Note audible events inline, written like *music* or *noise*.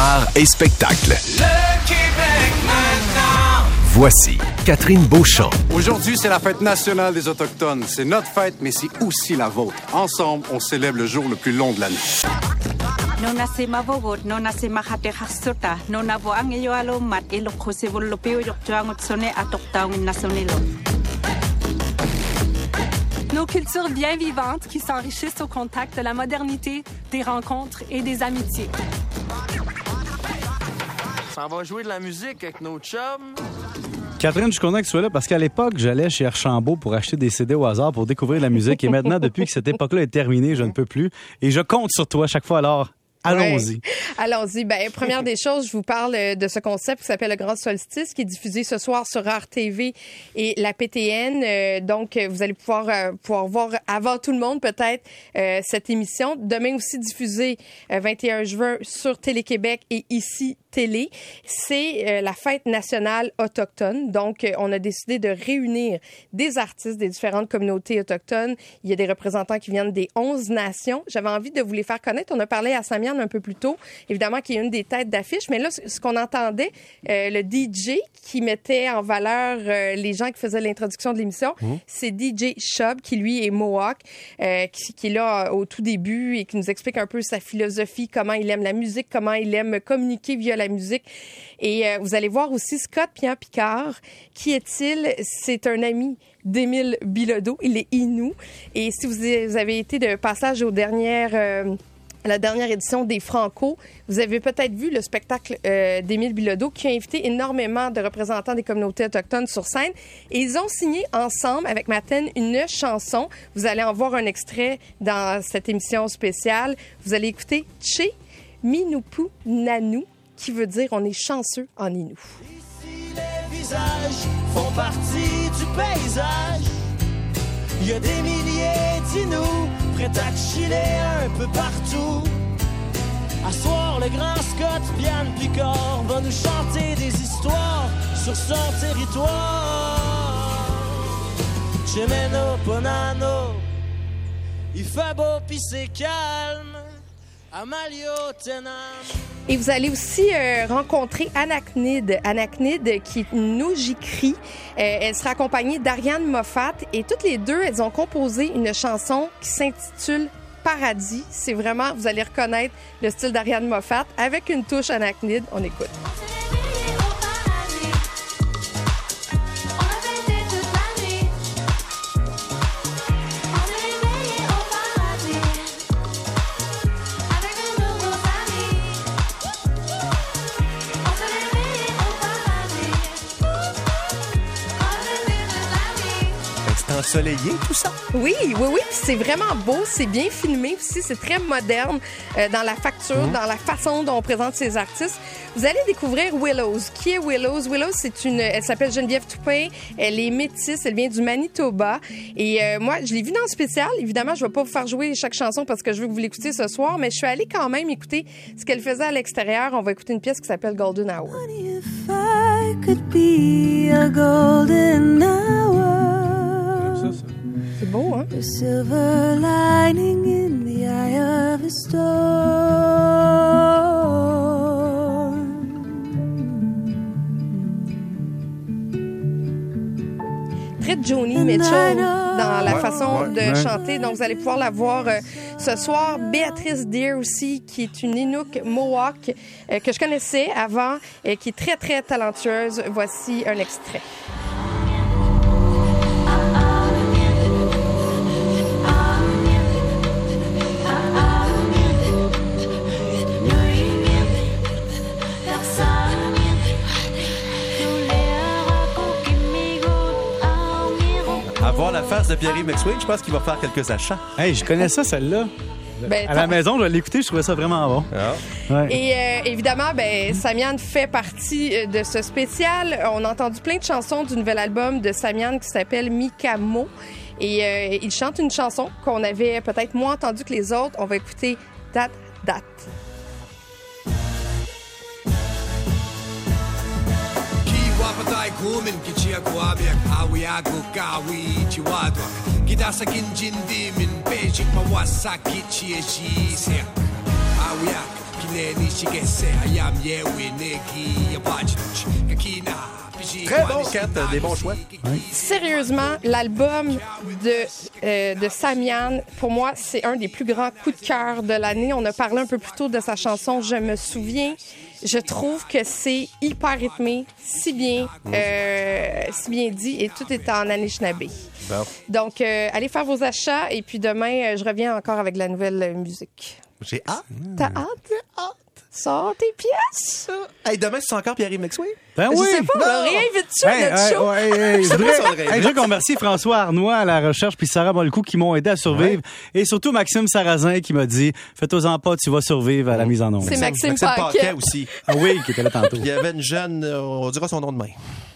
art et spectacle. Le Québec maintenant. Voici Catherine Beauchamp. Aujourd'hui, c'est la fête nationale des Autochtones. C'est notre fête, mais c'est aussi la vôtre. Ensemble, on célèbre le jour le plus long de l'année. Nasonelo. Nos cultures bien vivantes qui s'enrichissent au contact de la modernité, des rencontres et des amitiés. Va jouer de la musique avec nos chums. Catherine, je suis content que tu sois là parce qu'à l'époque, j'allais chez Archambault pour acheter des CD au hasard pour découvrir la musique. Et maintenant, depuis que cette époque-là est terminée, je ne peux plus. Et je compte sur toi chaque fois. Alors, allons-y. Ouais. Allons-y. Ben, première des choses, je vous parle euh, de ce concept qui s'appelle le Grand Solstice, qui est diffusé ce soir sur Art TV et la PTN. Euh, donc, euh, vous allez pouvoir, euh, pouvoir voir avant tout le monde peut-être euh, cette émission. Demain aussi diffusée 21 juin sur Télé-Québec et ici télé, c'est euh, la fête nationale autochtone. Donc, euh, on a décidé de réunir des artistes des différentes communautés autochtones. Il y a des représentants qui viennent des 11 nations. J'avais envie de vous les faire connaître. On a parlé à Samian un peu plus tôt, évidemment, qui est une des têtes d'affiche. Mais là, ce qu'on entendait, euh, le DJ qui mettait en valeur les gens qui faisaient l'introduction de l'émission, c'est DJ Shub, qui lui est Mohawk, qui, qui est là au tout début et qui nous explique un peu sa philosophie, comment il aime la musique, comment il aime communiquer via la musique. Et euh, vous allez voir aussi Scott Pierre Picard. Qui est-il? C'est un ami d'Émile Bilodeau. Il est Inou. Et si vous avez été de passage aux dernières... euh, à la dernière édition des Franco, vous avez peut-être vu le spectacle euh, d'Émile Bilodeau qui a invité énormément de représentants des communautés autochtones sur scène. Et ils ont signé ensemble avec Maten une chanson. Vous allez en voir un extrait dans cette émission spéciale. Vous allez écouter Tché Minupu Nanu, qui veut dire on est chanceux en Inou. Ici, les visages font partie du paysage. Il y a des milliers d'inous prêts à chiller un peu partout. À soir, le grand Scott Pian Picard va nous chanter des histoires sur son territoire. Chemeno Ponano, il fait beau pis c'est calme. Et vous allez aussi euh, rencontrer Anacnide. Anacnide, qui est une Nojikri. Euh, elle sera accompagnée d'Ariane Moffat. Et toutes les deux, elles ont composé une chanson qui s'intitule Paradis. C'est vraiment, vous allez reconnaître le style d'Ariane Moffat avec une touche Anacnide. On écoute. Ensoleillé, tout ça? Oui, oui, oui. puis C'est vraiment beau. C'est bien filmé aussi. C'est très moderne euh, dans la facture, dans la façon dont on présente ces artistes. Vous allez découvrir Willows. Qui est Willows? Willows, c'est une. Elle s'appelle Geneviève Toupin. Elle est métisse. Elle vient du Manitoba. Et euh, moi, je l'ai vue dans le spécial. Évidemment, je vais pas vous faire jouer chaque chanson parce que je veux que vous l'écoutiez ce soir, mais je suis allée quand même écouter ce qu'elle faisait à l'extérieur. On va écouter une pièce qui s'appelle Golden Hour. If I could be a golden hour, C'est beau, hein? a silver lining in the eye of a storm. très Joni Mitchell dans la Ouais, façon ouais, de ouais. chanter. Donc, vous allez pouvoir la voir euh, ce soir. Béatrice Deer aussi, qui est une Inuk Mohawk euh, que je connaissais avant et qui est très, très talentueuse. Voici un extrait. Avoir la face de Pierre McSween, je pense qu'il va faire quelques achats. Hey, je connais ça, celle-là. Ben, à la maison, je vais l'écouter, je trouvais ça vraiment bon. Ouais. Et euh, évidemment, ben, Samian fait partie euh, de ce spécial. On a entendu plein de chansons du nouvel album de Samian qui s'appelle Mikamo. Et euh, il chante une chanson qu'on avait peut-être moins entendue que les autres. On va écouter Dat Dat. Kiwapatai kumin kichia kuabiak awiagu kawi chiwadwa Gidasa kinjindi min Beijing mawasaki chiejisia Awiak neni shigese ayam ye wineki yabachich kakina Très bon, Kat. Des bons choix. Sérieusement, l'album de, euh, de Samian, pour moi, c'est un des plus grands coups de cœur de l'année. On a parlé un peu plus tôt de sa chanson Je me souviens. Je trouve que c'est hyper rythmé, si bien, euh, si bien dit, et tout est en Anishinaabe. Bon. Donc, euh, allez faire vos achats, et puis demain, euh, je reviens encore avec la nouvelle musique. J'ai hâte. T'as hâte? hâte? Sors tes pièces! Hey, demain, c'est encore Pierre-Yves McSway? Ben Je oui. sais pas, on réinvite-tu à Hey, notre hey, show? *laughs* hey, je voudrais hey, je voudrais qu'on remercie François Arnois à la recherche puis Sarah Bolcou qui m'ont aidé à survivre et surtout Maxime Sarrazin qui m'a dit fais-toi-en pas tu vas survivre à la mise en onde. C'est Maxime Paquet Paquet. aussi. Ah oui qui était là tantôt. Il y avait une jeune, euh, on dira son nom demain.